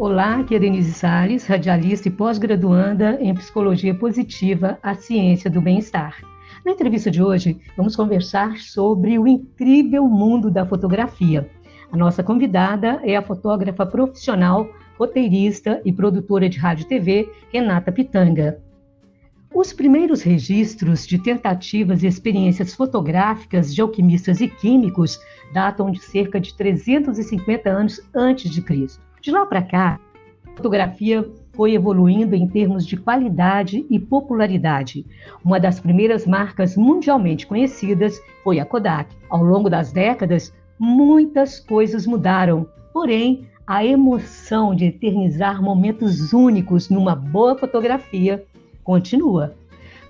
Olá, aqui é Denise Salles, radialista e pós-graduanda em Psicologia Positiva, a Ciência do Bem-Estar. Na entrevista de hoje, vamos conversar sobre o incrível mundo da fotografia. A nossa convidada é a fotógrafa profissional, roteirista e produtora de rádio e TV, Renata Pitanga. Os primeiros registros de tentativas e experiências fotográficas de alquimistas e químicos datam de cerca de 350 anos antes de Cristo. De lá para cá, a fotografia foi evoluindo em termos de qualidade e popularidade. Uma das primeiras marcas mundialmente conhecidas foi a Kodak. Ao longo das décadas, muitas coisas mudaram, porém, a emoção de eternizar momentos únicos numa boa fotografia continua.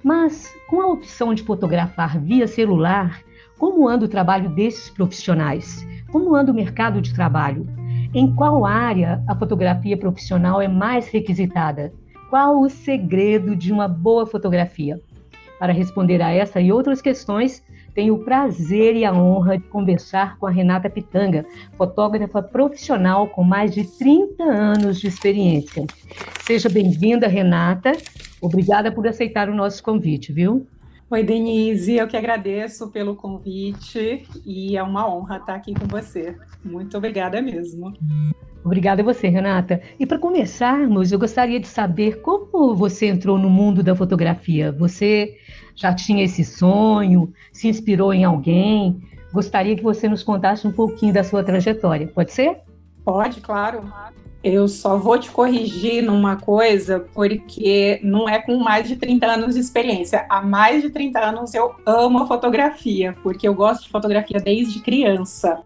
Mas, com a opção de fotografar via celular, como anda o trabalho desses profissionais? Como anda o mercado de trabalho? Em qual área a fotografia profissional é mais requisitada? Qual o segredo de uma boa fotografia? Para responder a essa e outras questões, tenho o prazer e a honra de conversar com a Renata Pitanga, fotógrafa profissional com mais de 30 anos de experiência. Seja bem-vinda, Renata. Obrigada por aceitar o nosso convite, viu? Oi, Denise, eu que agradeço pelo convite e é uma honra estar aqui com você. Muito obrigada mesmo. Obrigada a você, Renata. E para começarmos, eu gostaria de saber como você entrou no mundo da fotografia. Você já tinha esse sonho? Se inspirou em alguém? Gostaria que você nos contasse um pouquinho da sua trajetória. Pode ser? Pode, claro. Eu só vou te corrigir numa coisa, porque não é com mais de 30 anos de experiência. Há mais de 30 anos eu amo a fotografia, porque eu gosto de fotografia desde criança.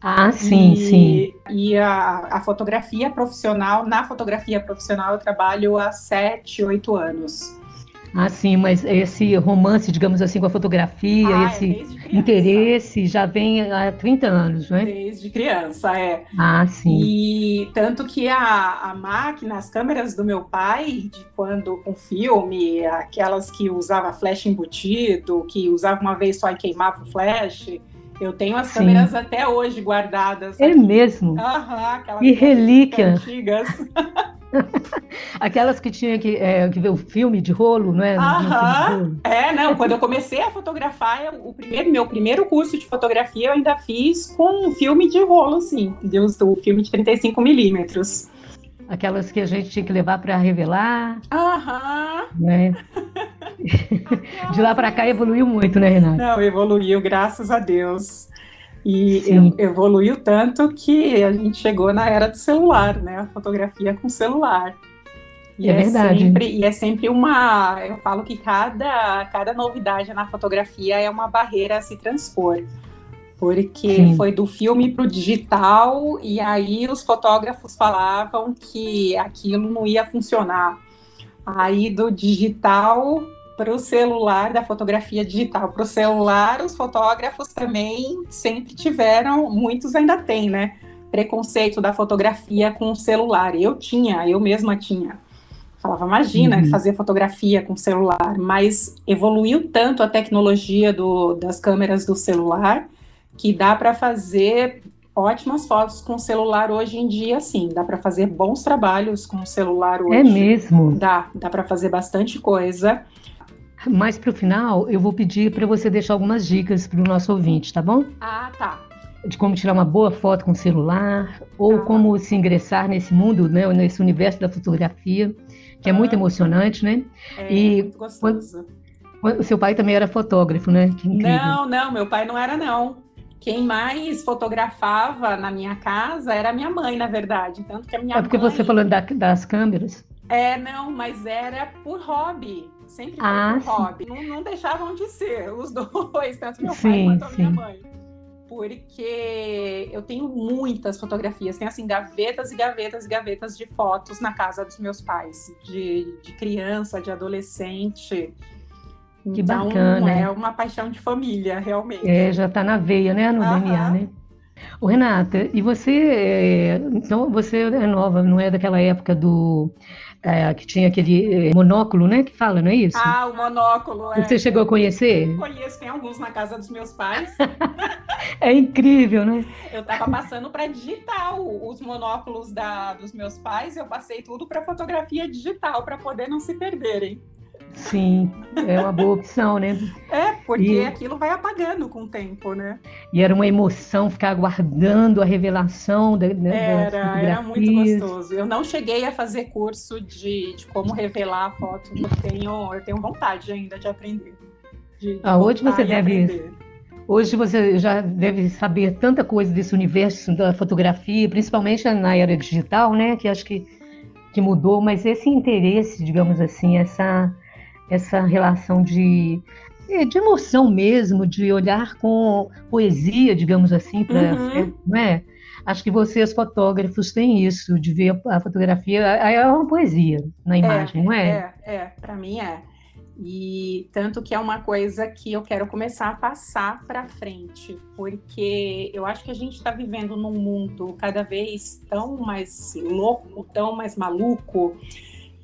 Ah, sim, e, sim. E a, a, fotografia profissional, na fotografia profissional, eu trabalho há 7, 8 anos. Ah, sim, mas esse romance, digamos assim, com a fotografia, ah, é esse é interesse já vem há 30 anos, não é? Desde criança, é. Ah, sim. E tanto que a, a máquina, as câmeras do meu pai, de quando com filme, aquelas que usava flash embutido, que usava uma vez só e queimava o flash, eu tenho as Sim. câmeras até hoje guardadas. É aqui. mesmo? Aham, aquelas e relíquia. antigas. Aquelas que tinha que, é, que ver o filme de rolo, não é? Aham. É, não. Quando eu comecei a fotografar, o primeiro, meu primeiro curso de fotografia eu ainda fiz com um filme de rolo, sim. O filme de 35 milímetros. Aquelas que a gente tinha que levar para revelar. Aham. Né? De lá para cá evoluiu muito, né, Renata? Não, evoluiu, graças a Deus. E evoluiu tanto que a gente chegou na era do celular, né? A fotografia com celular. E é, é verdade. Sempre, e é sempre uma. Eu falo que cada, cada novidade na fotografia é uma barreira a se transpor. Porque Sim. foi do filme para o digital, e aí os fotógrafos falavam que aquilo não ia funcionar. Aí do digital para o celular, da fotografia digital para o celular, os fotógrafos também sempre tiveram, muitos ainda têm, né? Preconceito da fotografia com o celular. Eu tinha, eu mesma tinha. Falava, imagina uhum. fazer fotografia com celular, mas evoluiu tanto a tecnologia do, das câmeras do celular que dá para fazer ótimas fotos com celular hoje em dia, sim. Dá para fazer bons trabalhos com celular hoje. É mesmo? Dá, dá para fazer bastante coisa. Mais para o final, eu vou pedir para você deixar algumas dicas para o nosso ouvinte, tá bom? Ah, tá. De como tirar uma boa foto com celular, ou tá. como se ingressar nesse mundo, né, nesse universo da fotografia, que é muito ah. emocionante, né? É, e muito gostoso. o seu pai também era fotógrafo, né? não, não, meu pai não era, não. Quem mais fotografava na minha casa era minha mãe, na verdade. Tanto que a minha É porque mãe... você falou da, das câmeras? É, não, mas era por hobby. Sempre foi ah, por hobby. Não, não, deixavam de ser os dois, tanto meu sim, pai quanto a minha mãe. Porque eu tenho muitas fotografias, tem assim, gavetas e gavetas e gavetas de fotos na casa dos meus pais, de, de criança, de adolescente. Que então, bacana. É uma paixão de família, realmente. É, já está na veia, né? No Aham. DNA, né? Ô, Renata, e você, é, então você é nova, não é daquela época do é, que tinha aquele é, monóculo, né? Que fala, não é isso? Ah, o monóculo. Você é. chegou a conhecer? Conheço, tem alguns na casa dos meus pais. É incrível, né? Eu estava passando para digital os monóculos da, dos meus pais, eu passei tudo para fotografia digital para poder não se perderem. Sim, é uma boa opção, né? É, porque e... aquilo vai apagando com o tempo, né? E era uma emoção ficar aguardando a revelação da, né, era, era muito gostoso. Eu não cheguei a fazer curso de, de como revelar a foto, eu tenho, eu tenho vontade ainda de aprender. De, de ah, hoje você deve. Aprender. Hoje você já deve saber tanta coisa desse universo da fotografia, principalmente na era digital, né? Que acho que, que mudou, mas esse interesse, digamos assim, essa essa relação de, é, de emoção mesmo, de olhar com poesia, digamos assim, para uhum. não é? Acho que vocês, fotógrafos, têm isso, de ver a fotografia, é uma poesia na é, imagem, é, não é? É, é, para mim é. E tanto que é uma coisa que eu quero começar a passar para frente, porque eu acho que a gente está vivendo num mundo cada vez tão mais louco, tão mais maluco,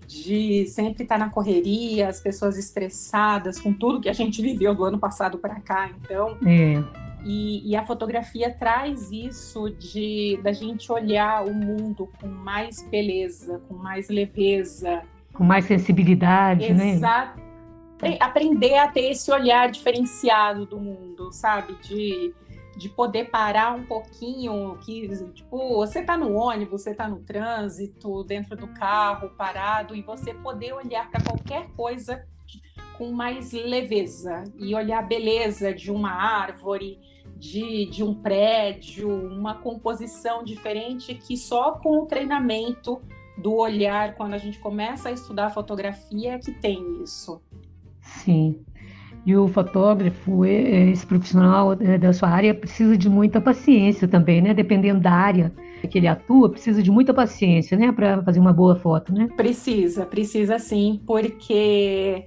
de sempre estar na correria, as pessoas estressadas com tudo que a gente viveu do ano passado para cá, então. É. E, e, a fotografia traz isso de da gente olhar o mundo com mais beleza, com mais leveza, com mais sensibilidade, Exato. né? Exato. Aprender a ter esse olhar diferenciado do mundo, sabe? De de poder parar um pouquinho, que tipo, você está no ônibus, você está no trânsito, dentro do carro, parado, e você poder olhar para qualquer coisa com mais leveza e olhar a beleza de uma árvore, de, de um prédio, uma composição diferente que só com o treinamento do olhar, quando a gente começa a estudar fotografia, é que tem isso. Sim. E o fotógrafo, esse profissional é, da sua área, precisa de muita paciência também, né? Dependendo da área que ele atua, precisa de muita paciência, né? Para fazer uma boa foto, né? Precisa, precisa sim, porque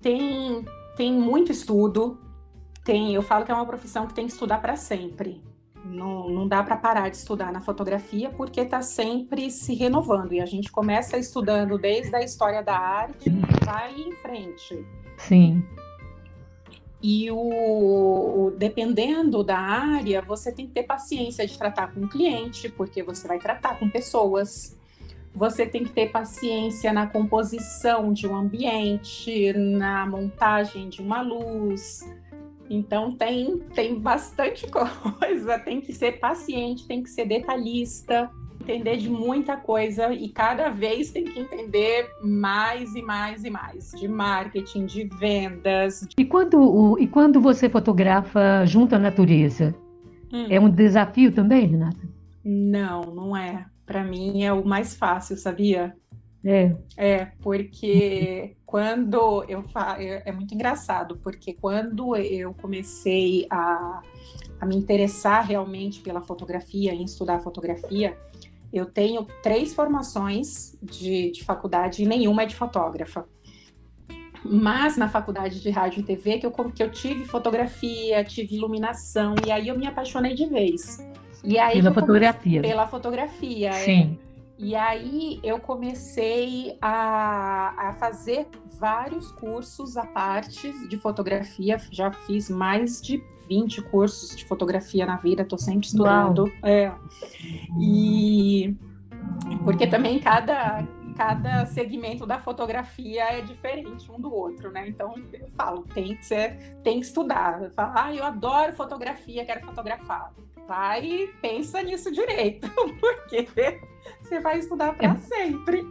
tem, tem muito estudo. Tem, eu falo que é uma profissão que tem que estudar para sempre. Não, não dá para parar de estudar na fotografia porque está sempre se renovando e a gente começa estudando desde a história da arte e vai em frente. Sim. E o, o, dependendo da área, você tem que ter paciência de tratar com o cliente, porque você vai tratar com pessoas. Você tem que ter paciência na composição de um ambiente, na montagem de uma luz. Então tem, tem bastante coisa, tem que ser paciente, tem que ser detalhista entender de muita coisa e cada vez tem que entender mais e mais e mais de marketing, de vendas. E quando, e quando você fotografa junto à natureza? Hum. É um desafio também, Renata? Não, não é. Para mim é o mais fácil, sabia? É. É, porque quando eu faço. É, é muito engraçado, porque quando eu comecei a, a me interessar realmente pela fotografia, em estudar fotografia, eu tenho três formações de, de faculdade e nenhuma é de fotógrafa. Mas na faculdade de rádio e TV, que eu, que eu tive fotografia, tive iluminação, e aí eu me apaixonei de vez. E aí pela fotografia. Pela fotografia, é. Sim. É. E aí eu comecei a, a fazer vários cursos à parte de fotografia. Já fiz mais de 20 cursos de fotografia na vida, estou sempre estudando. É. E porque também cada, cada segmento da fotografia é diferente um do outro, né? Então eu falo, tem que ser, tem que estudar. Eu falo, ah, eu adoro fotografia, quero fotografar. Vai, pensa nisso direito, porque você vai estudar para é. sempre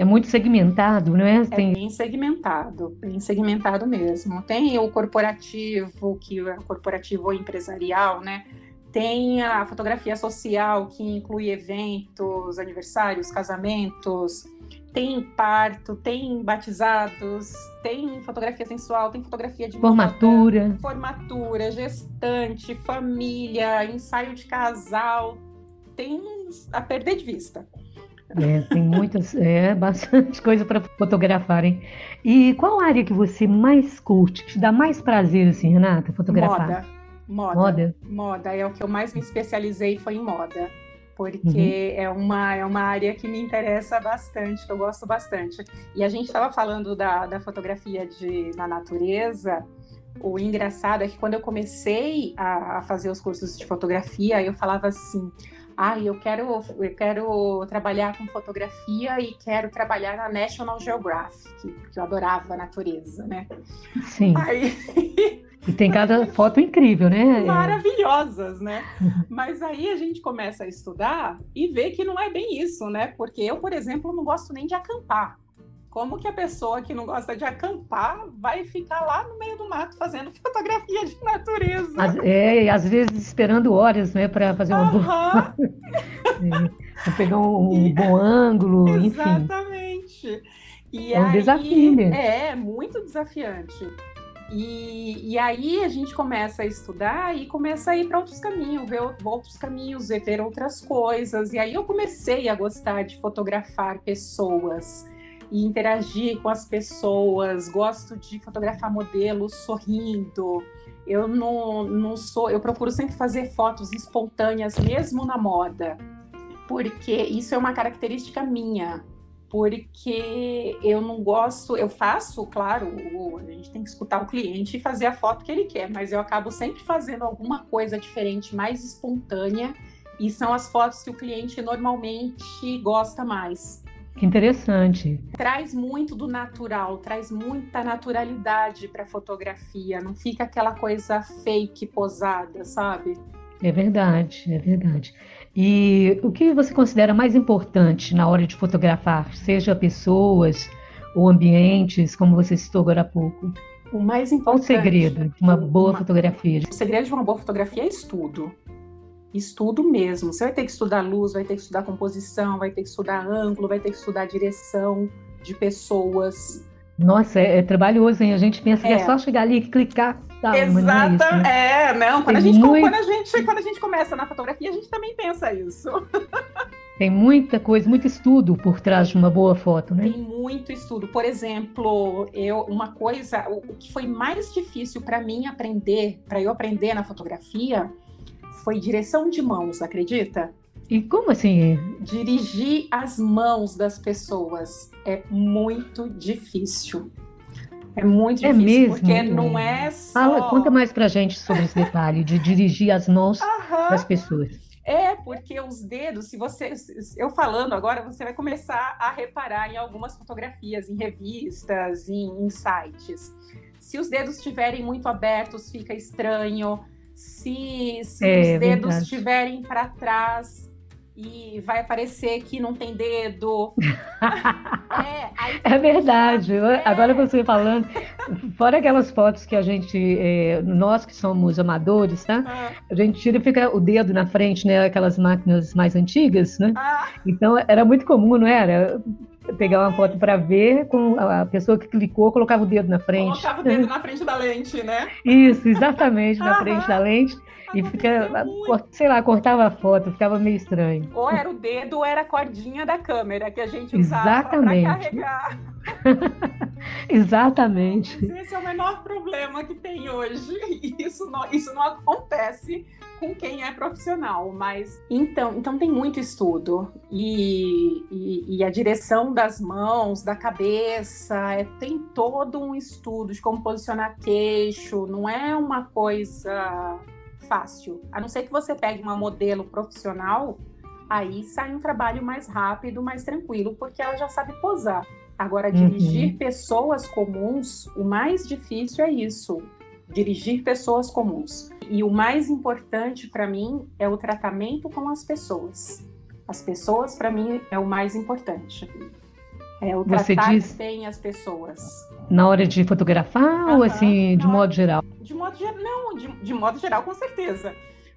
é muito segmentado, não é? é Tem... É bem segmentado, bem segmentado mesmo. Tem o corporativo, que é o corporativo empresarial, né? Tem a fotografia social, que inclui eventos, aniversários, casamentos, tem parto, tem batizados, tem fotografia sensual, tem fotografia de formatura, moda, formatura, gestante, família, ensaio de casal, tem a perder de vista. É, tem muitas, é, bastante coisa para fotografarem. E qual área que você mais curte, que te dá mais prazer, assim, Renata, fotografar? Moda. Moda. Moda. Moda. É o que eu mais me especializei foi em moda. Porque uhum. é, uma, é uma área que me interessa bastante, que eu gosto bastante. E a gente estava falando da, da fotografia de, na natureza, o engraçado é que quando eu comecei a, a fazer os cursos de fotografia, eu falava assim: ah, eu quero, eu quero trabalhar com fotografia e quero trabalhar na National Geographic, porque eu adorava a natureza, né? Sim. Aí... E tem cada foto incrível, né? Maravilhosas, né? Uhum. Mas aí a gente começa a estudar e vê que não é bem isso, né? Porque eu, por exemplo, não gosto nem de acampar. Como que a pessoa que não gosta de acampar vai ficar lá no meio do mato fazendo fotografia de natureza? As, é, e às vezes esperando horas, né, para fazer uma boa. é, pegar um, um bom ângulo, Exatamente. enfim. Exatamente. é um aí, desafio. Mesmo. É, muito desafiante. E, e, aí a gente começa a estudar e começa a ir para outros caminhos, ver outros caminhos, ver outras coisas. E aí eu comecei a gostar de fotografar pessoas e interagir com as pessoas, gosto de fotografar modelos sorrindo. Eu não, não sou, eu procuro sempre fazer fotos espontâneas, mesmo na moda, porque isso é uma característica minha. Porque eu não gosto, eu faço, claro, a gente tem que escutar o cliente e fazer a foto que ele quer, mas eu acabo sempre fazendo alguma coisa diferente, mais espontânea, e são as fotos que o cliente normalmente gosta mais. Que interessante. Traz muito do natural, traz muita naturalidade para a fotografia, não fica aquela coisa fake posada, sabe? É verdade, é verdade. E o que você considera mais importante na hora de fotografar, seja pessoas ou ambientes, como você citou agora há pouco? O mais importante. Qual o segredo de uma boa uma... fotografia? O segredo de uma boa fotografia é estudo estudo mesmo. Você vai ter que estudar luz, vai ter que estudar composição, vai ter que estudar ângulo, vai ter que estudar direção de pessoas. Nossa, é, é trabalhoso, hein? A gente pensa é. que é só chegar ali e clicar. Tá, é, isso, né? é, não. Quando a, gente, muito... quando, a gente, quando a gente começa na fotografia, a gente também pensa isso. Tem muita coisa, muito estudo por trás de uma boa foto, né? Tem muito estudo. Por exemplo, eu uma coisa, o, o que foi mais difícil para mim aprender, para eu aprender na fotografia, foi direção de mãos, acredita? E como assim? Dirigir as mãos das pessoas é muito difícil. É muito é difícil, mesmo? porque não é só... Fala, conta mais pra gente sobre esse detalhe de dirigir as mãos das pessoas. É, porque os dedos, se você. Eu falando agora, você vai começar a reparar em algumas fotografias, em revistas, em, em sites. Se os dedos estiverem muito abertos, fica estranho se, se é, os dedos estiverem para trás e vai aparecer que não tem dedo. é, aí, é, verdade. É. Agora você falando, fora aquelas fotos que a gente, é, nós que somos amadores, tá? Ah. A gente tira e fica o dedo na frente, né? Aquelas máquinas mais antigas, né? Ah. Então era muito comum, não era? Pegar uma foto para ver, com a pessoa que clicou colocava o dedo na frente. Colocava o dedo na frente da lente, né? Isso, exatamente, na frente da lente. E fica, sei lá, cortava a foto, ficava meio estranho. Ou era o dedo ou era a cordinha da câmera que a gente usava para carregar. Exatamente. Esse é o menor problema que tem hoje. Isso não, isso não acontece com quem é profissional, mas então, então tem muito estudo e, e, e a direção das mãos, da cabeça, é, tem todo um estudo de como posicionar queixo. Não é uma coisa fácil. A não ser que você pegue uma modelo profissional, aí sai um trabalho mais rápido, mais tranquilo, porque ela já sabe posar. Agora, dirigir uhum. pessoas comuns, o mais difícil é isso. Dirigir pessoas comuns. E o mais importante para mim é o tratamento com as pessoas. As pessoas, para mim, é o mais importante. É o Você tratar diz... bem as pessoas. Na hora de fotografar uhum, ou assim, de modo geral? De modo geral, não, de, de modo geral, com certeza.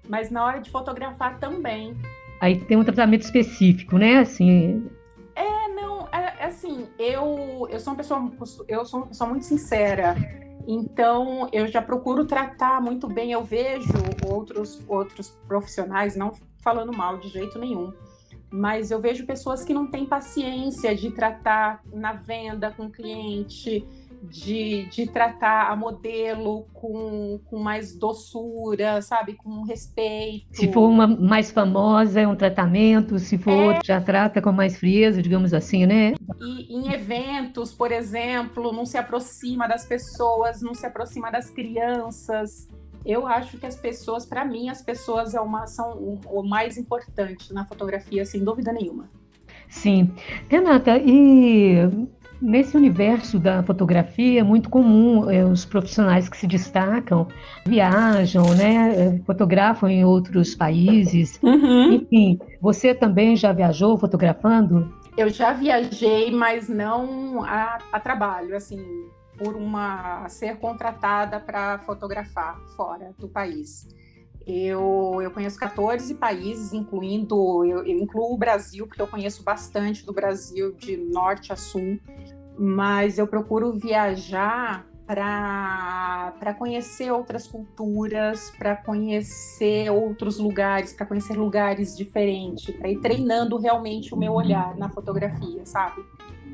Mas na hora de fotografar também. Aí tem um tratamento específico, né? Assim, é assim, eu, eu sou uma pessoa eu sou uma pessoa muito sincera. Então, eu já procuro tratar muito bem. Eu vejo outros outros profissionais não falando mal de jeito nenhum, mas eu vejo pessoas que não têm paciência de tratar na venda com cliente, de, de tratar a modelo com, com mais doçura, sabe? Com respeito. Se for uma mais famosa, é um tratamento, se for é... já trata com mais frieza, digamos assim, né? E em eventos, por exemplo, não se aproxima das pessoas, não se aproxima das crianças. Eu acho que as pessoas, para mim, as pessoas é uma, são o, o mais importante na fotografia, sem dúvida nenhuma. Sim. Renata, e Nesse universo da fotografia é muito comum é, os profissionais que se destacam viajam, né, é, fotografam em outros países. Uhum. Enfim, você também já viajou fotografando? Eu já viajei, mas não a, a trabalho, assim, por uma ser contratada para fotografar fora do país. Eu, eu conheço 14 países, incluindo, eu, eu, incluo o Brasil, porque eu conheço bastante do Brasil, de norte a sul mas eu procuro viajar para conhecer outras culturas, para conhecer outros lugares, para conhecer lugares diferentes, para ir treinando realmente o meu olhar na fotografia, sabe?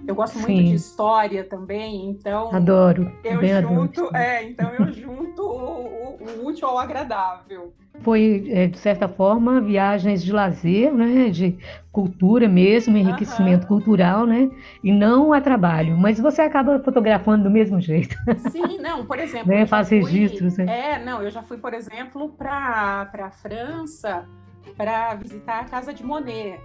Eu gosto Sim. muito de história também, então. Adoro. Eu junto, adoro. é, então eu junto o, o, útil ao agradável. Foi, é, de certa forma, viagens de lazer, né? De cultura mesmo, enriquecimento cultural, né? E não a trabalho. Mas você acaba fotografando do mesmo jeito. Sim, não, por exemplo. né? Faz fui, registros. Né? É, não, eu já fui, por exemplo, para a França para visitar a casa de Monet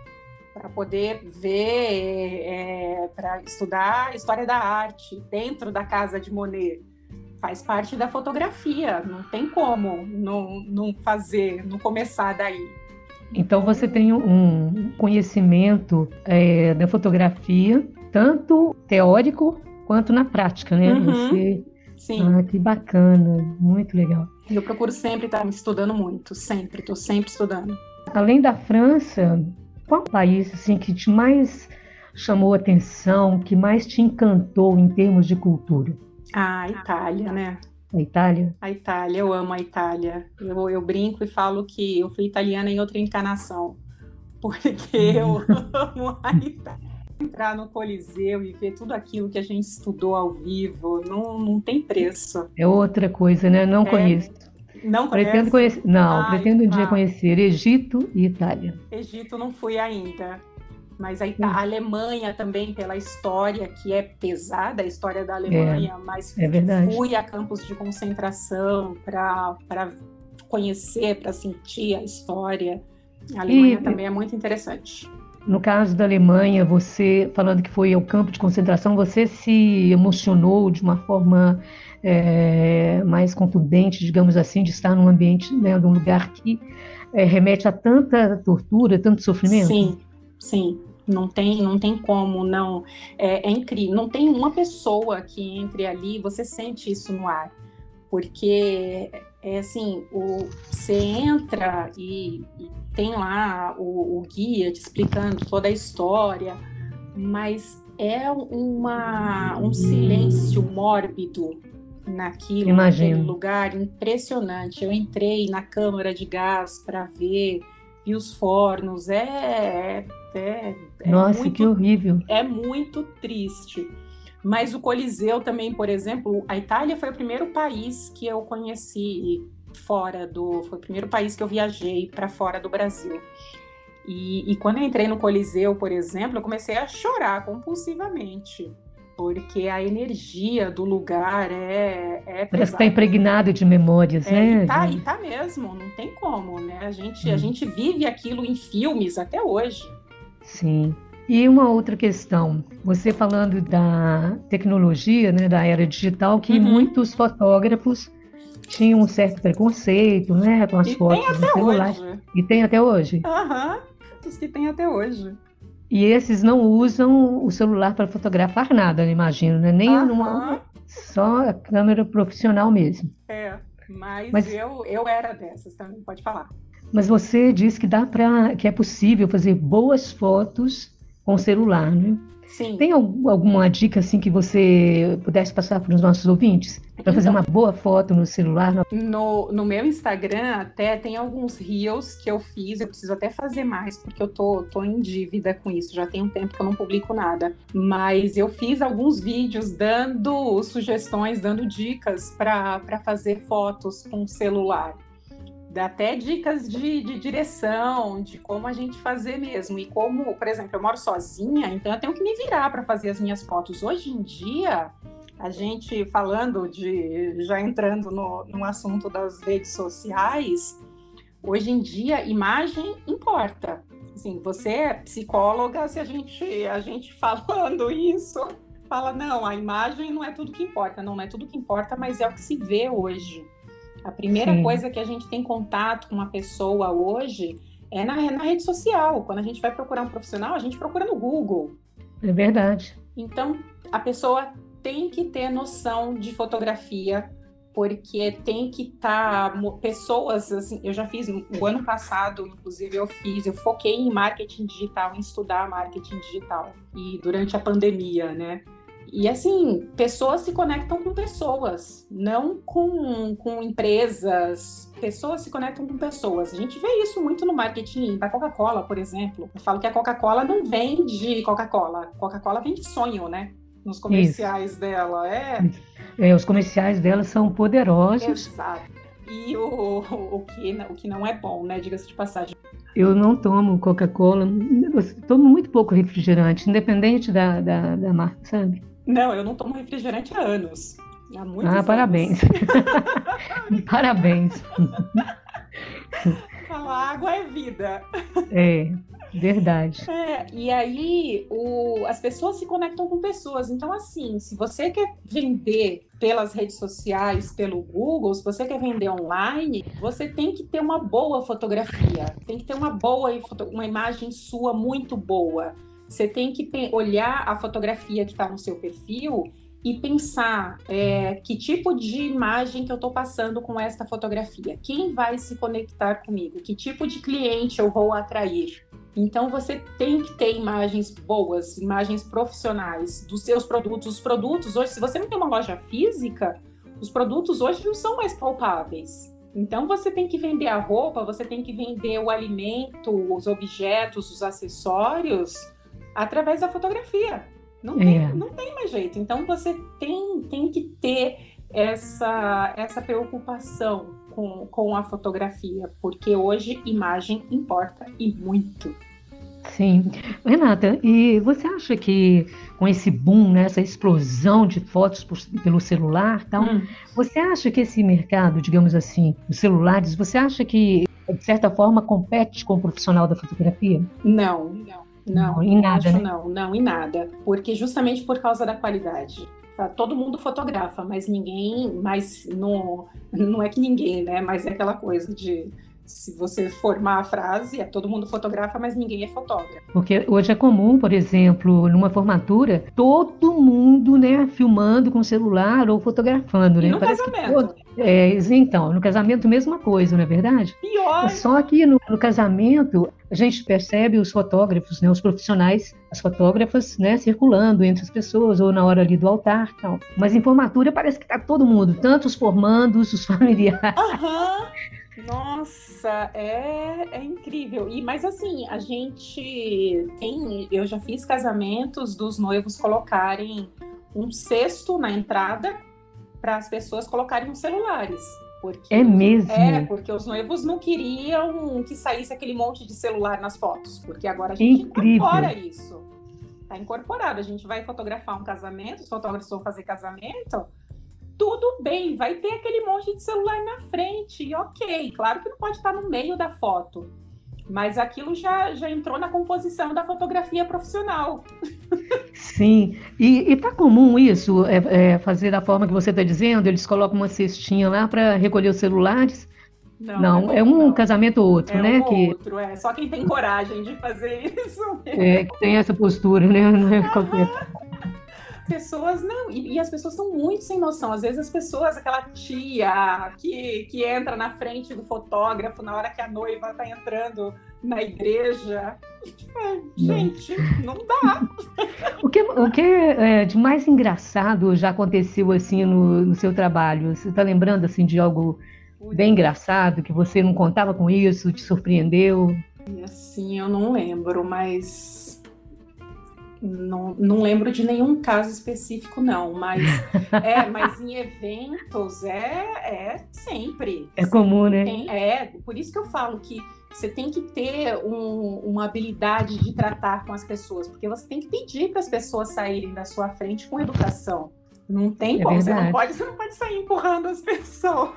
para poder ver, é, para estudar a história da arte dentro da casa de Monet. Faz parte da fotografia, não tem como não, não fazer, não começar daí. Então você tem um conhecimento é, da fotografia, tanto teórico quanto na prática, né? Uhum. Você... Sim. Ah, que bacana, muito legal. Eu procuro sempre estar estudando muito, sempre, estou sempre estudando. Além da França, qual país assim que te mais chamou atenção, que mais te encantou em termos de cultura? Ah, a Itália, né? A Itália? A Itália, eu amo a Itália. Eu, eu brinco e falo que eu fui italiana em outra encarnação, porque eu amo a Itália. Entrar no Coliseu e ver tudo aquilo que a gente estudou ao vivo, não, não tem preço. É outra coisa, né? Não é, conheço. Não pretendo conhecer. Não, pretendo um dia conhecer Egito e Itália. Egito não fui ainda. Mas a, a, Alemanha também, pela história, que é pesada, a história da Alemanha, é, mas é fui a campos de concentração para conhecer, para sentir a história. A Alemanha e, também é muito interessante. No caso da Alemanha, você, falando que foi ao campo de concentração, você se emocionou de uma forma é, mais contundente, digamos assim, de estar num ambiente, né, num lugar que é, remete a tanta tortura, tanto sofrimento? Sim, sim. Não tem, não tem como, não. É, é incrível. Não tem uma pessoa que entre ali, você sente isso no ar. Porque, é assim, o, você entra e, e tem lá o, o guia te explicando toda a história, mas é uma, um silêncio mórbido naquilo, Imagino. naquele lugar impressionante. Eu entrei na câmara de gás para ver, vi os fornos, é, é, é Nossa, muito, que horrível. É muito triste. Mas o Coliseu também, por exemplo, a Itália foi o primeiro país que eu conheci fora do, foi o primeiro país que eu viajei para fora do Brasil. E, e, quando eu entrei no Coliseu, por exemplo, eu comecei a chorar compulsivamente porque a energia do lugar é, é Parece que está impregnado de memórias, é, né? E tá, e tá mesmo, não tem como, né? A gente, hum. a gente vive aquilo em filmes até hoje. Sim. E uma outra questão, você falando da tecnologia, né, da era digital, que uhum. muitos fotógrafos tinham um certo preconceito, né, com as e fotos no celular. Hoje. E tem até hoje. Aham, uhum. os que tem até hoje. E esses não usam o celular para fotografar nada, imagino, né? Nem numa, só a câmera profissional mesmo. É, mas, mas, eu, eu era dessas também, pode falar. Mas você disse que dá para que é possível fazer boas fotos com celular, né? Sim. Tem alguma dica assim que você pudesse passar para os nossos ouvintes? Para fazer então, uma boa foto no celular? No, no meu Instagram até tem alguns reels que eu fiz, eu preciso até fazer mais, porque eu tô, tô em dívida com isso. Já tem um tempo que eu não publico nada. Mas eu fiz alguns vídeos dando sugestões, dando dicas para fazer fotos com celular dá até dicas de, de, direção, de como a gente fazer mesmo. E como, por exemplo, eu moro sozinha, então eu tenho que me virar para fazer as minhas fotos. Hoje em dia, a gente falando de. já entrando no, no assunto das redes sociais, hoje em dia, imagem importa. Assim, você é psicóloga, se a gente, a gente falando isso, fala, não, a imagem não é tudo que importa. Não, não é tudo que importa, mas é o que se vê hoje. A primeira Sim. coisa que a gente tem contato com uma pessoa hoje é na, na rede social. Quando a gente vai procurar um profissional, a gente procura no Google. É verdade. Então, a pessoa tem que ter noção de fotografia, porque tem que estar tá, pessoas assim, eu já fiz o ano passado, inclusive eu fiz, eu foquei em marketing digital, em estudar marketing digital e durante a pandemia, né? E assim, pessoas se conectam com pessoas, não com, com empresas. Pessoas se conectam com pessoas. A gente vê isso muito no marketing da Coca-Cola, por exemplo. Eu falo que a Coca-Cola não vende Coca-Cola. Coca-Cola vende sonho, né? Nos comerciais isso. dela. É... é, os comerciais dela são poderosos. Exato. E o, o, que, o que não é bom, né? Diga-se de passagem. Eu não tomo Coca-Cola, tomo muito pouco refrigerante, independente da, da, da marca, sabe? Não, eu não tomo refrigerante há anos. Há muitos ah, anos. parabéns. parabéns. Falar água é vida. É, verdade. É, e aí o, as pessoas se conectam com pessoas. Então, assim, se você quer vender pelas redes sociais, pelo Google, se você quer vender online, você tem que ter uma boa fotografia, tem que ter uma boa uma imagem sua muito boa. Você tem que olhar a fotografia que está no seu perfil e pensar é, que tipo de imagem que eu estou passando com esta fotografia. Quem vai se conectar comigo? Que tipo de cliente eu vou atrair? Então você tem que ter imagens boas, imagens profissionais dos seus produtos. Os produtos hoje, se você não tem uma loja física, os produtos hoje não são mais palpáveis. Então você tem que vender a roupa, você tem que vender o alimento, os objetos, os acessórios através da fotografia. Não tem, é. não tem mais jeito. Então você tem, tem que ter essa, essa preocupação com, com a fotografia, porque hoje imagem importa e muito. Sim. Renata, e você acha que com esse boom, né, essa explosão de fotos por, pelo celular, tal, hum. você acha que esse mercado, digamos assim, os celulares, você acha que de certa forma compete com o profissional da fotografia? Não, não. Não, em nada, né? não, não, em nada. Porque justamente por causa da qualidade. Tá, todo mundo fotografa, mas ninguém, mas não, não é que ninguém, né? Mas é aquela coisa de se você formar a frase, é todo mundo fotografa, mas ninguém é fotógrafo. Porque hoje é comum, por exemplo, numa formatura, todo mundo, né, filmando com celular ou fotografando, né? E no Parece casamento. Que, é, então, no casamento mesma coisa, não é verdade? Pior. Só que no, no casamento a gente percebe os fotógrafos, né, os profissionais, as fotógrafas, né, circulando entre as pessoas ou na hora ali do altar, tal. Mas em formatura parece que tá todo mundo, tanto os formandos, os familiares. Aham. Nossa, é, é incrível. E mas assim, a gente tem, eu já fiz casamentos dos noivos colocarem um cesto na entrada para as pessoas colocarem os celulares. Porque, é mesmo? É, porque os noivos não queriam que saísse aquele monte de celular nas fotos, porque agora a gente Incrível. incorpora isso. Tá incorporado. A gente vai fotografar um casamento, os fotógrafos vão fazer casamento, tudo bem, vai ter aquele monte de celular na frente, ok. Claro que não pode estar no meio da foto, mas aquilo já, já entrou na composição da fotografia profissional. Sim, e está comum isso, é, é, fazer da forma que você está dizendo? Eles colocam uma cestinha lá para recolher os celulares? Não, não é, é um não. casamento ou outro, é né? Um que... outro, é. Só quem tem coragem de fazer isso. É, que tem essa postura, né? Não é qualquer... pessoas não, e, e, as pessoas são muito sem noção. Às vezes as pessoas, aquela tia que, que entra na frente do fotógrafo na hora que a noiva está entrando na igreja. Tipo, gente, não dá. o que, o que é, de mais engraçado já aconteceu assim no, no seu trabalho? Você está lembrando assim de algo bem engraçado que você não contava com isso, te surpreendeu? Assim, eu não lembro, mas não, não lembro de nenhum caso específico, não, mas é, mas em eventos é, é sempre. É comum, né? Tem, é, por isso que eu falo que você tem que ter um, uma habilidade de tratar com as pessoas, porque você tem que pedir para as pessoas saírem da sua frente com educação. Não tem é como, você não, pode, você não pode sair empurrando as pessoas.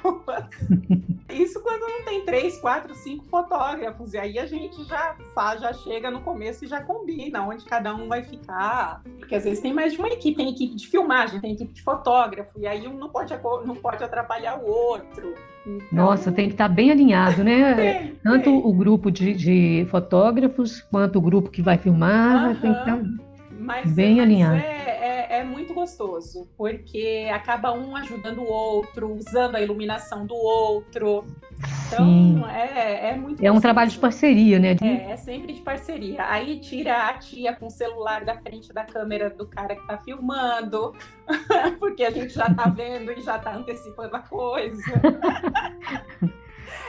Isso quando não tem três, quatro, cinco fotógrafos. E aí a gente já faz, já chega no começo e já combina onde cada um vai ficar. Porque às vezes tem mais de uma equipe, tem equipe de filmagem, tem equipe de fotógrafo, e aí um não pode, não pode atrapalhar o outro. Então... Nossa, tem que estar bem alinhado, né? tem, Tanto tem. o grupo de, de, fotógrafos quanto o grupo que vai filmar, tem que estar mas, bem mas alinhado. É, é muito gostoso, porque acaba um ajudando o outro, usando a iluminação do outro. Então, é, é muito. É um trabalho de parceria, né? É, é sempre de parceria. Aí tira a tia com o celular da frente da câmera do cara que tá filmando, porque a gente já tá vendo e já tá antecipando a coisa.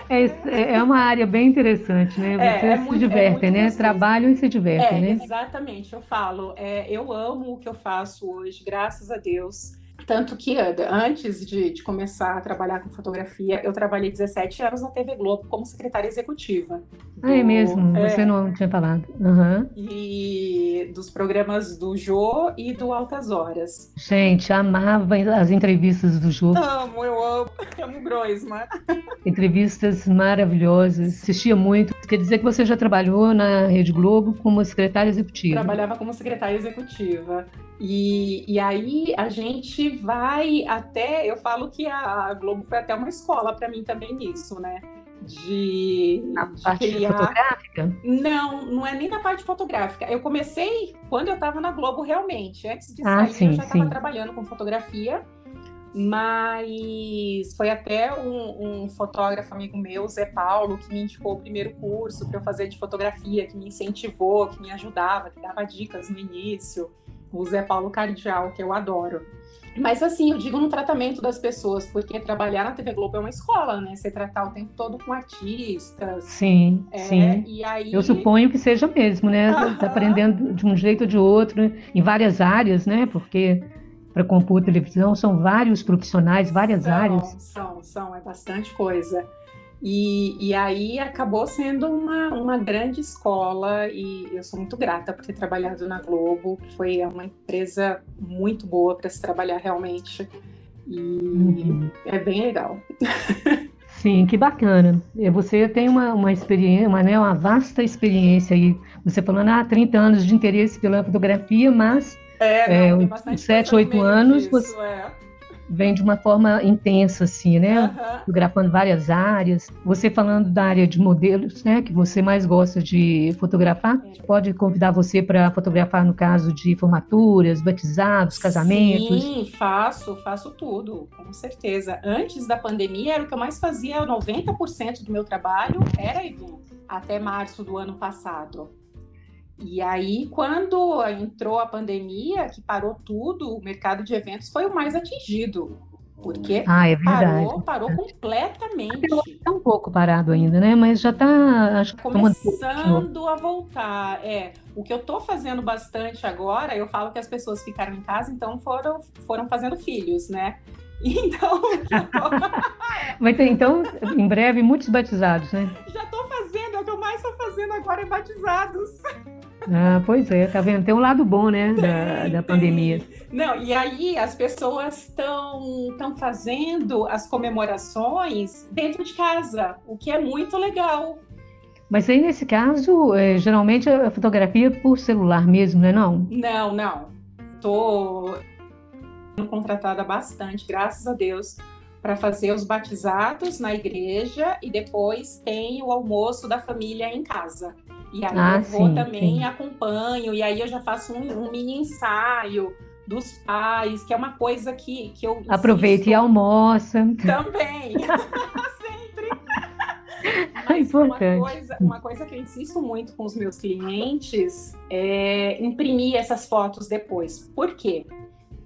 É, é, é uma área bem interessante, né? É, Vocês é, é muito, se divertem, né? Gostoso. Trabalham e se divertem, né? Exatamente, eu falo. eu amo o que eu faço hoje, graças a Deus. Tanto que antes de, de, começar a trabalhar com fotografia, eu trabalhei 17 anos na TV Globo como secretária executiva. Do, ah, é mesmo? É, Você não tinha falado. Uhum. E dos programas do Jô e do Altas Horas. Gente, amava as entrevistas do Jô. Amo, eu amo. Amo Groisman. Entrevistas maravilhosas. Assistia muito. Quer dizer que você já trabalhou na Rede Globo como secretária executiva? Trabalhava como secretária executiva. E, e aí a gente vai até. Eu falo que a Globo foi até uma escola para mim também nisso, né? De, a de parte criar... fotográfica? Não, não é nem na parte fotográfica. Eu comecei quando eu estava na Globo realmente. Antes de ah, sair, sim, eu já estava trabalhando com fotografia. Mas foi até um, um, fotógrafo amigo meu, Zé Paulo, que me indicou o primeiro curso para eu fazer de fotografia, que me incentivou, que me ajudava, que dava dicas no início o Zé Paulo Cardial, que eu adoro. Mas assim, eu digo no tratamento das pessoas, porque trabalhar na TV Globo é uma escola, né? Você tratar o tempo todo com artistas. Sim, é, sim. E aí... Eu suponho que seja mesmo, né? Tá aprendendo de um jeito ou de outro, em várias áreas, né? Porque para compor televisão são vários profissionais, várias são, áreas. São, são, é bastante coisa. E, e aí acabou sendo uma, uma grande escola e eu sou muito grata por ter trabalhado na Globo. Foi uma empresa muito boa para se trabalhar realmente. E uhum. é bem legal. Sim, que bacana. Você tem uma, uma experiência, uma, né, uma vasta experiência aí. Você falando, ah, 30 anos de interesse pela fotografia, mas é, não, é, 7, 8 anos disso, você, é vem de uma forma intensa, assim, né? Uhum. Fotografando várias áreas. Você falando da área de modelos, né? Que você mais gosta de fotografar, é. pode convidar você para fotografar no caso de formaturas, batizados, casamentos. Sim, faço, faço tudo, com certeza. Antes da pandemia era o que eu mais fazia, 90% do meu trabalho era evento, até março do ano passado. E aí, quando entrou a pandemia, que parou tudo, o mercado de eventos foi o mais atingido. Porque ah, é parou, parou completamente. Está um pouco parado ainda, né? Mas já está começando a voltar. É, o que eu estou fazendo bastante agora, eu falo que as pessoas ficaram em casa, então foram, foram fazendo filhos, né? Então, vai ter então em breve muitos batizados, né? Já estou fazendo, é o que eu mais estou fazendo agora é batizados. Ah, pois é, tá vendo? Tem um lado bom, né, da, da pandemia. Não, e aí as pessoas estão estão fazendo as comemorações dentro de casa, o que é muito legal. Mas aí, nesse caso, é, geralmente a fotografia é por celular mesmo, né, não? Não, não. Tô contratada bastante, graças a Deus, para fazer os batizados na igreja e depois tem o almoço da família em casa. E aí ah, eu vou sim, também sim. acompanho, e aí eu já faço um, um, mini ensaio dos pais, que é uma coisa que, que eu. Aproveita e almoça. Também. Sempre. Mas uma coisa, uma coisa que eu insisto muito com os meus clientes é imprimir essas fotos depois. Por quê?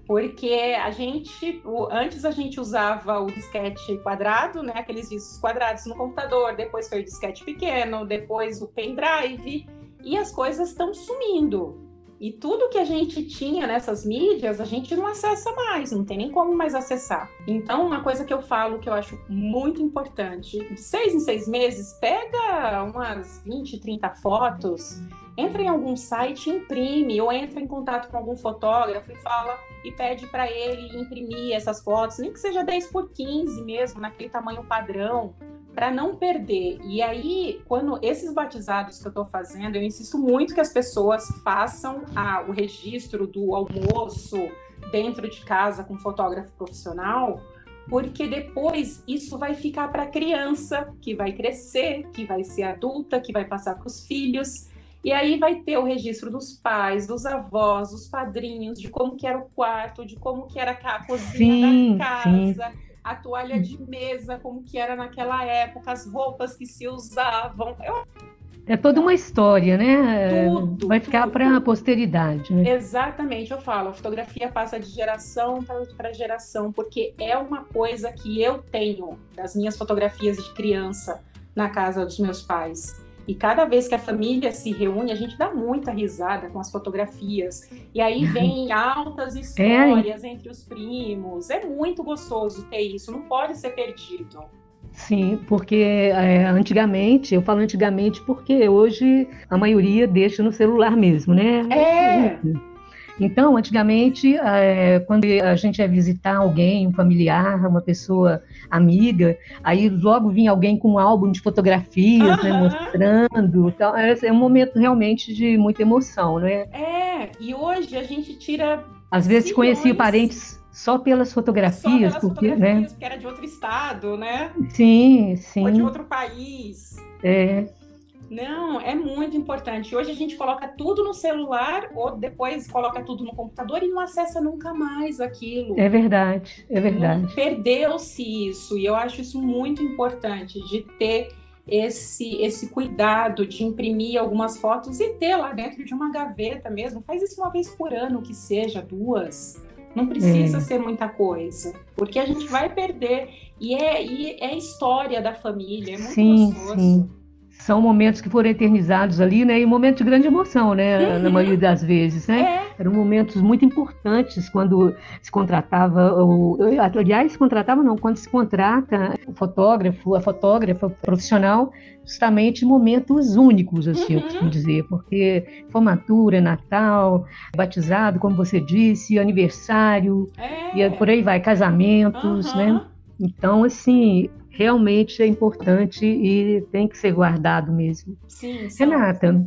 Porque a gente, antes a gente usava o disquete quadrado, né, aqueles discos quadrados no computador, depois foi o disquete pequeno, depois o pendrive, e as coisas estão sumindo. E tudo que a gente tinha nessas mídias, a gente não acessa mais, não tem nem como mais acessar. Então, uma coisa que eu falo que eu acho muito importante: de seis em seis meses, pega umas 20, 30 fotos, entra em algum site, imprime, ou entra em contato com algum fotógrafo e fala e pede para ele imprimir essas fotos, nem que seja 10 por 15 mesmo, naquele tamanho padrão para não perder. E aí, quando esses batizados que eu estou fazendo, eu insisto muito que as pessoas façam a, o registro do almoço dentro de casa com fotógrafo profissional, porque depois isso vai ficar para a criança que vai crescer, que vai ser adulta, que vai passar para os filhos. E aí vai ter o registro dos pais, dos avós, dos padrinhos, de como que era o quarto, de como que era a cozinha sim, da casa. Sim a toalha de mesa, como que era naquela época, as roupas que se usavam. Eu... É toda uma história, né? Tudo, Vai ficar para a posteridade. Né? Exatamente, eu falo, a fotografia passa de geração para geração, porque é uma coisa que eu tenho das minhas fotografias de criança na casa dos meus pais. E cada vez que a família se reúne, a gente dá muita risada com as fotografias. E aí vem altas histórias é. entre os primos. É muito gostoso ter isso, não pode ser perdido. Sim, porque é, antigamente, eu falo antigamente porque hoje a maioria deixa no celular mesmo, né? É. Então, antigamente, é, quando a gente ia visitar alguém, um familiar, uma pessoa amiga, aí logo vinha alguém com um álbum de fotografias, uhum. né, mostrando. Então, é um momento realmente de muita emoção, né? É, e hoje a gente tira. Às vezes conhecia parentes só pelas fotografias, só pelas porque, né? fotografias, né? porque era de outro estado, né? Sim, sim. Ou de outro país. É. Não, é muito importante. Hoje a gente coloca tudo no celular ou depois coloca tudo no computador e não acessa nunca mais aquilo. É verdade, é verdade. Perdeu-se isso e eu acho isso muito importante de ter esse esse cuidado de imprimir algumas fotos e ter lá dentro de uma gaveta mesmo. Faz isso uma vez por ano, que seja duas. Não precisa é. ser muita coisa, porque a gente vai perder e é, e é história da família, é muito sim, gostoso. Sim são momentos que foram eternizados ali, né? E momentos de grande emoção, né? Uhum. Na maioria das vezes, né? É. Eram momentos muito importantes quando se contratava, ou, aliás, se contratava não, quando se contrata o fotógrafo, a fotógrafa profissional, justamente momentos únicos, assim, uhum. eu costumo dizer, porque formatura, Natal, batizado, como você disse, aniversário, é. e por aí vai, casamentos, uhum. né? Então, assim, realmente é importante e tem que ser guardado mesmo. Sim, sim. Renata,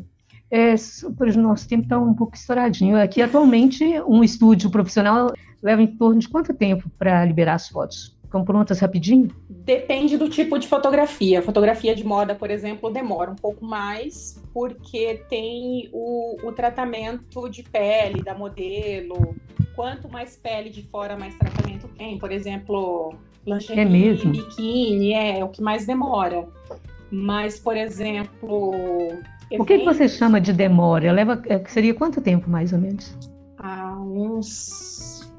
é, o nosso tempo está um pouco estouradinho. Aqui, atualmente, um estúdio profissional leva em torno de quanto tempo para liberar as fotos? Ficam prontas rapidinho? Depende do tipo de fotografia. Fotografia de moda, por exemplo, demora um pouco mais, porque tem o, o tratamento de pele da modelo. Quanto mais pele de fora, mais tratamento tem. Por exemplo, lingerie, é mesmo? biquíni, é, é o que mais demora. Mas, por exemplo. O que, que você chama de demora? Leva, é, seria quanto tempo, mais ou menos? Ah, uns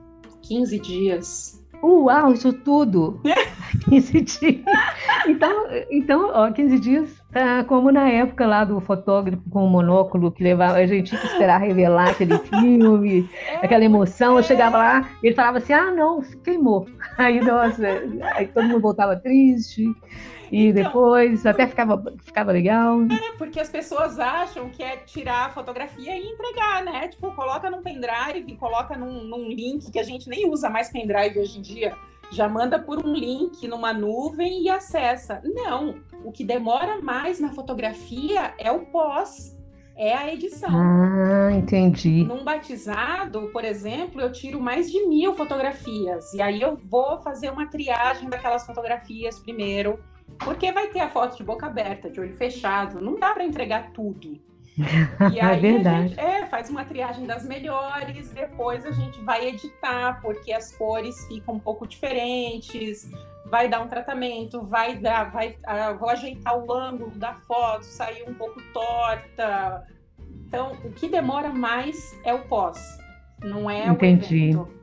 15 dias. Uau, isso tudo! 15 dias. Então, então ó, 15 dias tá como na época lá do fotógrafo com o monóculo que levava, a gente tinha que esperar revelar aquele filme, é, aquela emoção. Eu chegava lá ele falava assim: ah, não, queimou. Aí, nossa, aí todo mundo voltava triste. E então, depois até ficava, ficava legal. É, porque as pessoas acham que é tirar a fotografia e entregar, né? Tipo, coloca num pendrive, coloca num, num link que a gente nem usa mais pendrive hoje em dia já manda por um link numa nuvem e acessa. Não, o que demora mais na fotografia é o pós, é a edição. Ah, entendi. Num batizado, por exemplo, eu tiro mais de mil fotografias e aí eu vou fazer uma triagem daquelas fotografias primeiro, porque vai ter a foto de boca aberta, de olho fechado, não dá para entregar tudo. E aí é verdade. a gente é, faz uma triagem das melhores, depois a gente vai editar, porque as cores ficam um pouco diferentes, vai dar um tratamento, vai dar, vai, uh, vou ajeitar o ângulo da foto, sair um pouco torta. Então, o que demora mais é o pós, não é Entendi. o evento.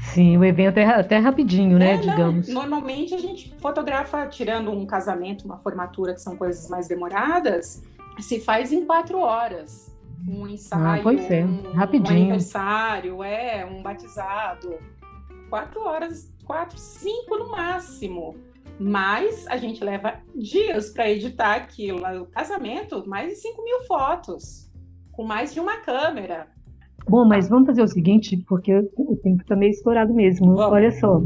Sim, o evento é até rapidinho, né? É, digamos. Não, normalmente a gente fotografa, tirando um casamento, uma formatura, que são coisas mais demoradas, se faz em quatro horas. Um ah, ensaio, ah, pois é. um, rapidinho. um aniversário, é, um batizado. Quatro horas, quatro, cinco no máximo. Mas a gente leva dias para editar aquilo. O casamento, mais de 5 mil fotos, com mais de uma câmera. Bom, mas vamos fazer o seguinte, porque o tempo está meio estourado mesmo. Vamos. Olha só.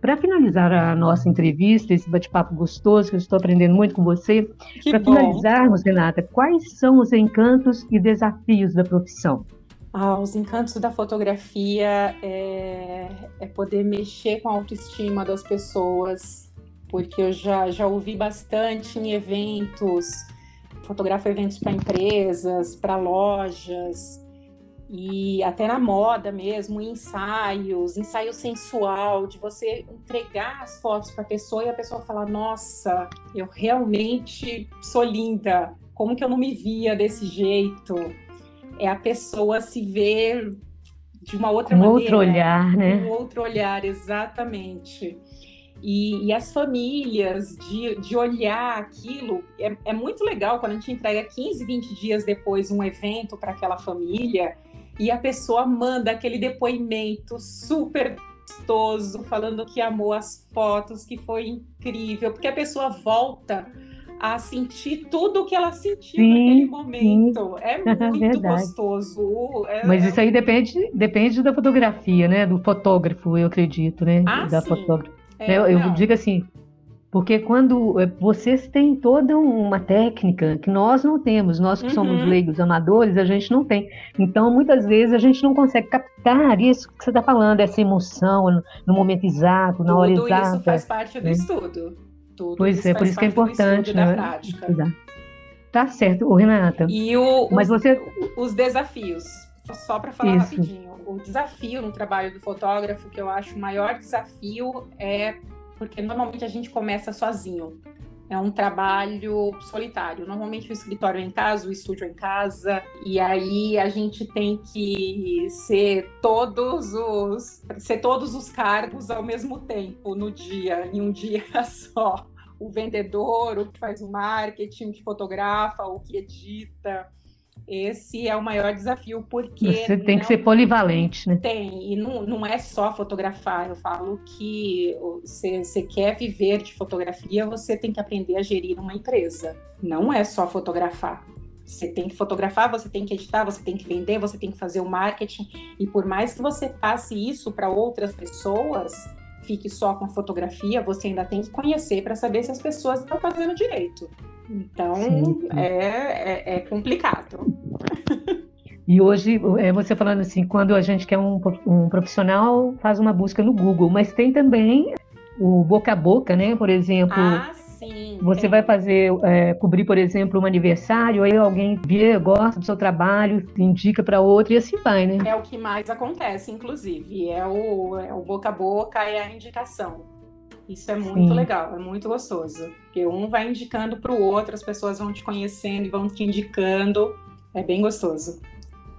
Para finalizar a nossa entrevista, esse bate-papo gostoso, que eu estou aprendendo muito com você, para finalizarmos, Renata, quais são os encantos e desafios da profissão? Ah, os encantos da fotografia é, é poder mexer com a autoestima das pessoas, porque eu já, já ouvi bastante em eventos, fotografo eventos para empresas, para lojas, e até na moda mesmo, ensaios, ensaio sensual, de você entregar as fotos para a pessoa e a pessoa falar: Nossa, eu realmente sou linda, como que eu não me via desse jeito? É a pessoa se ver de uma outra um maneira. outro olhar, né? Um outro olhar, exatamente. E, e, as famílias de, de olhar aquilo. É, é, muito legal quando a gente entrega 15, 20 dias depois um evento para aquela família e a pessoa manda aquele depoimento super gostoso, falando que amou as fotos, que foi incrível, porque a pessoa volta a sentir tudo o que ela sentiu sim, naquele momento. Sim. É muito é gostoso. É, Mas isso aí depende, depende da fotografia, né? Do fotógrafo, eu acredito, né? Ah, da sim. fotógrafa. É, eu, eu digo assim, porque quando é, vocês têm toda uma técnica que nós não temos, nós que uhum. somos leigos, amadores, a gente não tem. Então, muitas vezes, a gente não consegue captar isso que você está falando, essa emoção no momento exato, na hora exata. Tudo isso faz parte do né? estudo. Tudo pois é, por isso que é importante. Né? prática. Tá certo, Renata. E o, Mas os, você... os desafios, só para falar isso. rapidinho. O desafio no trabalho do fotógrafo, que eu acho o maior desafio, é porque normalmente a gente começa sozinho. É um trabalho solitário. Normalmente o escritório é em casa, o estúdio é em casa, e aí a gente tem que ser todos os ser todos os cargos ao mesmo tempo no dia, em um dia só. O vendedor, o que faz o marketing, o que fotografa, o que edita, esse é o maior desafio, porque. Você tem que ser polivalente, né? Tem, e não, não é só fotografar. Eu falo que você, você quer viver de fotografia, você tem que aprender a gerir uma empresa. Não é só fotografar. Você tem que fotografar, você tem que editar, você tem que vender, você tem que fazer o marketing. E por mais que você passe isso para outras pessoas, fique só com fotografia, você ainda tem que conhecer para saber se as pessoas estão fazendo direito. Então sim, sim. É, é, é, complicado. E hoje, é, você falando assim, quando a gente quer um, um profissional, faz uma busca no Google, mas tem também o boca a boca, né? Por exemplo. Ah, sim. Você é. vai fazer, é, cobrir, por exemplo, um aniversário, aí alguém vê, gosta do seu trabalho, indica para outro e assim vai, né? É o que mais acontece, inclusive. É o, é o boca a boca, é a indicação. Isso é muito Sim. legal, é muito gostoso. Porque um vai indicando para o outro, as pessoas vão te conhecendo e vão te indicando. É bem gostoso.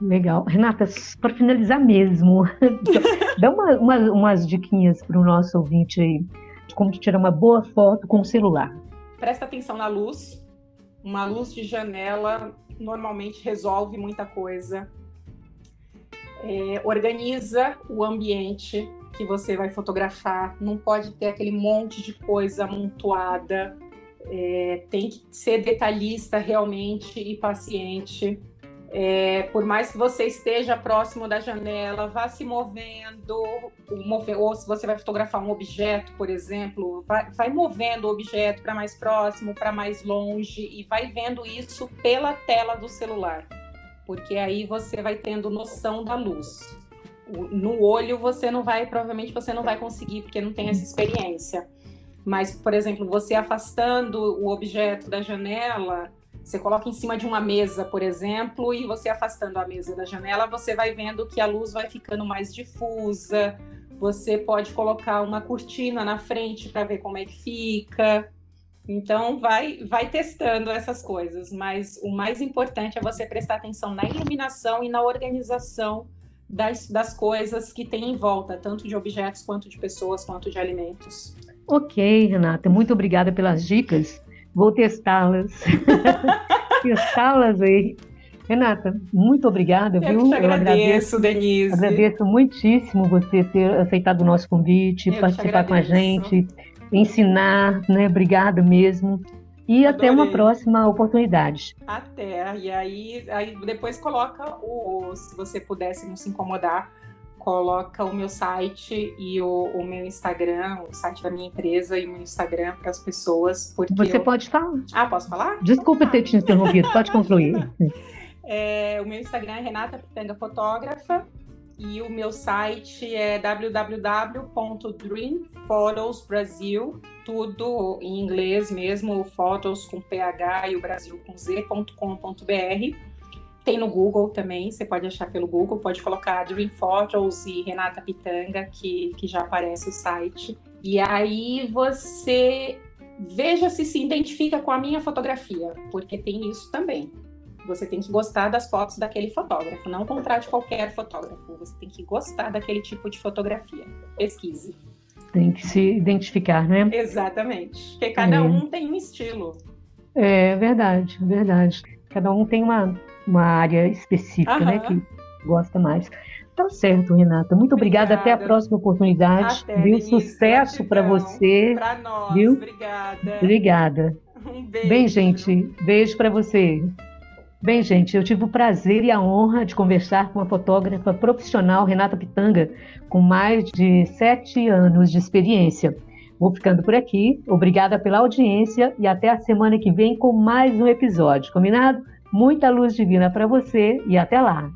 Legal. Renata, para finalizar mesmo, dá uma, uma, umas diquinhas para o nosso ouvinte aí de como tirar uma boa foto com o celular. Presta atenção na luz. Uma luz de janela normalmente resolve muita coisa. É, organiza o ambiente que você vai fotografar, não pode ter aquele monte de coisa amontoada, é, tem que ser detalhista realmente e paciente. É, por mais que você esteja próximo da janela, vá se movendo, ou se você vai fotografar um objeto, por exemplo, vai, vai movendo o objeto para mais próximo, para mais longe, e vai vendo isso pela tela do celular, porque aí você vai tendo noção da luz no olho você não vai, provavelmente você não vai conseguir, porque não tem essa experiência. Mas, por exemplo, você afastando o objeto da janela, Você coloca em cima de uma mesa, por exemplo, e você afastando a mesa da janela, você vai vendo que a luz vai ficando mais difusa. Você pode colocar uma cortina na frente para ver como é que fica. Então vai vai testando essas coisas, mas o mais importante é você prestar atenção na iluminação e na organização das, das coisas que tem em volta, tanto de objetos quanto de pessoas, quanto de alimentos. Ok, Renata, muito obrigada pelas dicas. Vou testá-las. testá-las aí. Renata, muito obrigada, Eu viu? Eu agradeço, Denise. Agradeço muitíssimo você ter aceitado o nosso convite, Eu participar com a gente, ensinar, né? Obrigada mesmo. E Adorei. até uma próxima oportunidade. Até. E aí, aí depois coloca o, se você pudesse não se incomodar, coloca o meu site e o, o, meu Instagram, o site da minha empresa e o meu Instagram para as pessoas. Porque Você eu... pode falar. Ah, posso falar? Desculpa ter te interrompido, pode concluir. É, o meu Instagram é Renata Pitanga Fotógrafa e o meu site é www.dreamphotosbrasil, tudo em inglês mesmo, fotos com PH e o Brasil com Z.com.br. Tem no Google também, você pode achar pelo Google, pode colocar Dream Photos e Renata Pitanga, que, que já aparece o site. E aí você veja se se identifica com a minha fotografia, porque tem isso também. Você tem que gostar das fotos daquele fotógrafo, não contrate qualquer fotógrafo. Você tem que gostar daquele tipo de fotografia. Pesquise. Tem que se identificar, né? Exatamente. Porque cada é. um tem um estilo. É verdade, verdade. Cada um tem uma, uma área específica, Aham. né? Que gosta mais. Tá certo, Renata. Muito obrigada. obrigada. Até a próxima oportunidade. Até, viu? Sucesso para você. Para nós. Viu? Obrigada. Obrigada. Um beijo. Bem, gente, beijo para você. Bem, gente, eu tive o prazer e a honra de conversar com a fotógrafa profissional Renata Pitanga, com mais de sete anos de experiência. Vou ficando por aqui. Obrigada pela audiência e até a semana que vem com mais um episódio. Combinado? Muita luz divina para você e até lá.